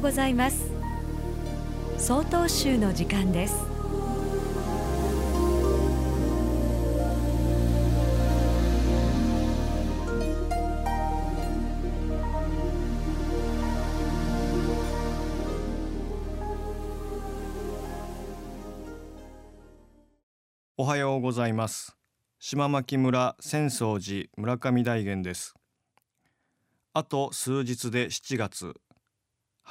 うございます。総統集の時間です。おはようございます。島牧村浅草寺村上大元です。あと数日で7月。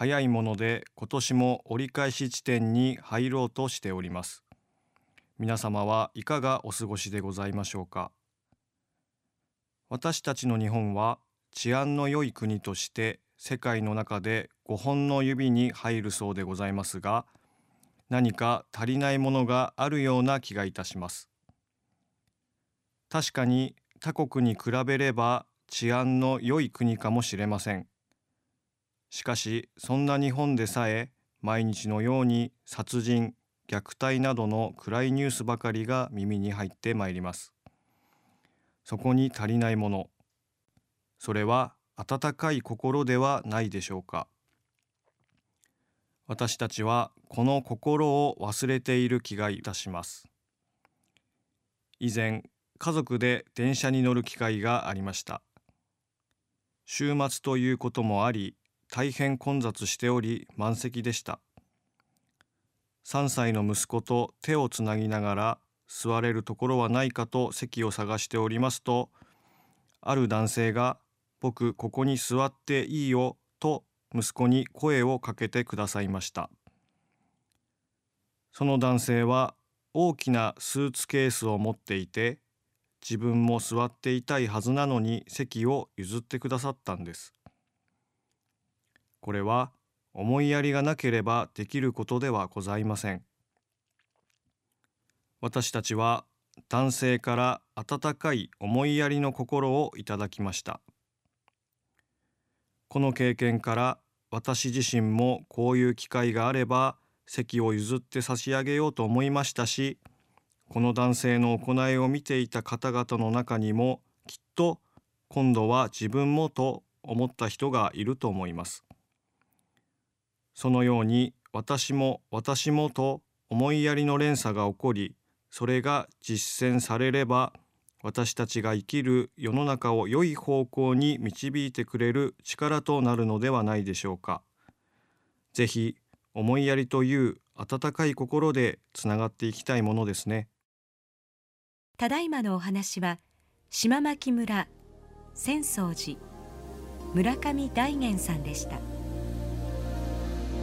早いもので今年も折り返し地点に入ろうとしております。皆様はいかがお過ごしでございましょうか。私たちの日本は治安の良い国として世界の中で5本の指に入るそうでございますが何か足りないものがあるような気がいたします。確かに他国に比べれば治安の良い国かもしれません。しかしそんな日本でさえ毎日のように殺人虐待などの暗いニュースばかりが耳に入ってまいります。そこに足りないもの。それは温かい心ではないでしょうか。私たちはこの心を忘れている気がいたします。以前家族で電車に乗る機会がありました。週末ということもあり大変混雑しており満席でした。3歳の息子と手をつなぎながら座れるところはないかと席を探しておりますとある男性が「僕ここに座っていいよ」と息子に声をかけてくださいました。その男性は大きなスーツケースを持っていて自分も座っていたいはずなのに席を譲ってくださったんです。これは思いやりがなければできることではございません。私たちは男性から温かい思いやりの心をいただきました。この経験から私自身もこういう機会があれば席を譲って差し上げようと思いましたしこの男性の行いを見ていた方々の中にもきっと今度は自分もと思った人がいると思います。そのように私も私もと思いやりの連鎖が起こりそれが実践されれば私たちが生きる世の中を良い方向に導いてくれる力となるのではないでしょうか。ぜひ思いやりという温かい心でつながっていきたいものですね。ただいまのお話は島牧村浅草寺村上大元さんでした